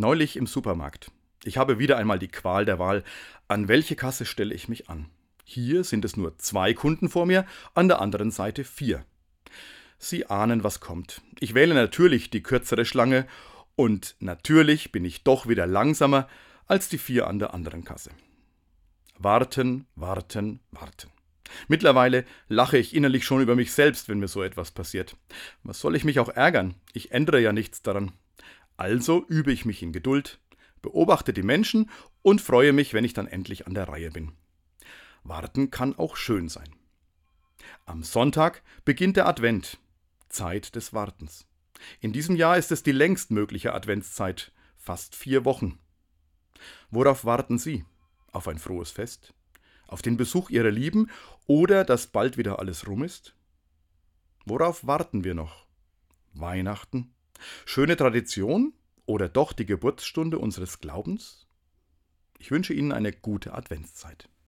Neulich im Supermarkt. Ich habe wieder einmal die Qual der Wahl. An welche Kasse stelle ich mich an? Hier sind es nur zwei Kunden vor mir, an der anderen Seite vier. Sie ahnen, was kommt. Ich wähle natürlich die kürzere Schlange und natürlich bin ich doch wieder langsamer als die vier an der anderen Kasse. Warten, warten, warten. Mittlerweile lache ich innerlich schon über mich selbst, wenn mir so etwas passiert. Was soll ich mich auch ärgern? Ich ändere ja nichts daran. Also übe ich mich in Geduld, beobachte die Menschen und freue mich, wenn ich dann endlich an der Reihe bin. Warten kann auch schön sein. Am Sonntag beginnt der Advent, Zeit des Wartens. In diesem Jahr ist es die längst mögliche Adventszeit, fast vier Wochen. Worauf warten Sie? Auf ein frohes Fest? Auf den Besuch Ihrer Lieben oder dass bald wieder alles rum ist? Worauf warten wir noch? Weihnachten? Schöne Tradition oder doch die Geburtsstunde unseres Glaubens? Ich wünsche Ihnen eine gute Adventszeit.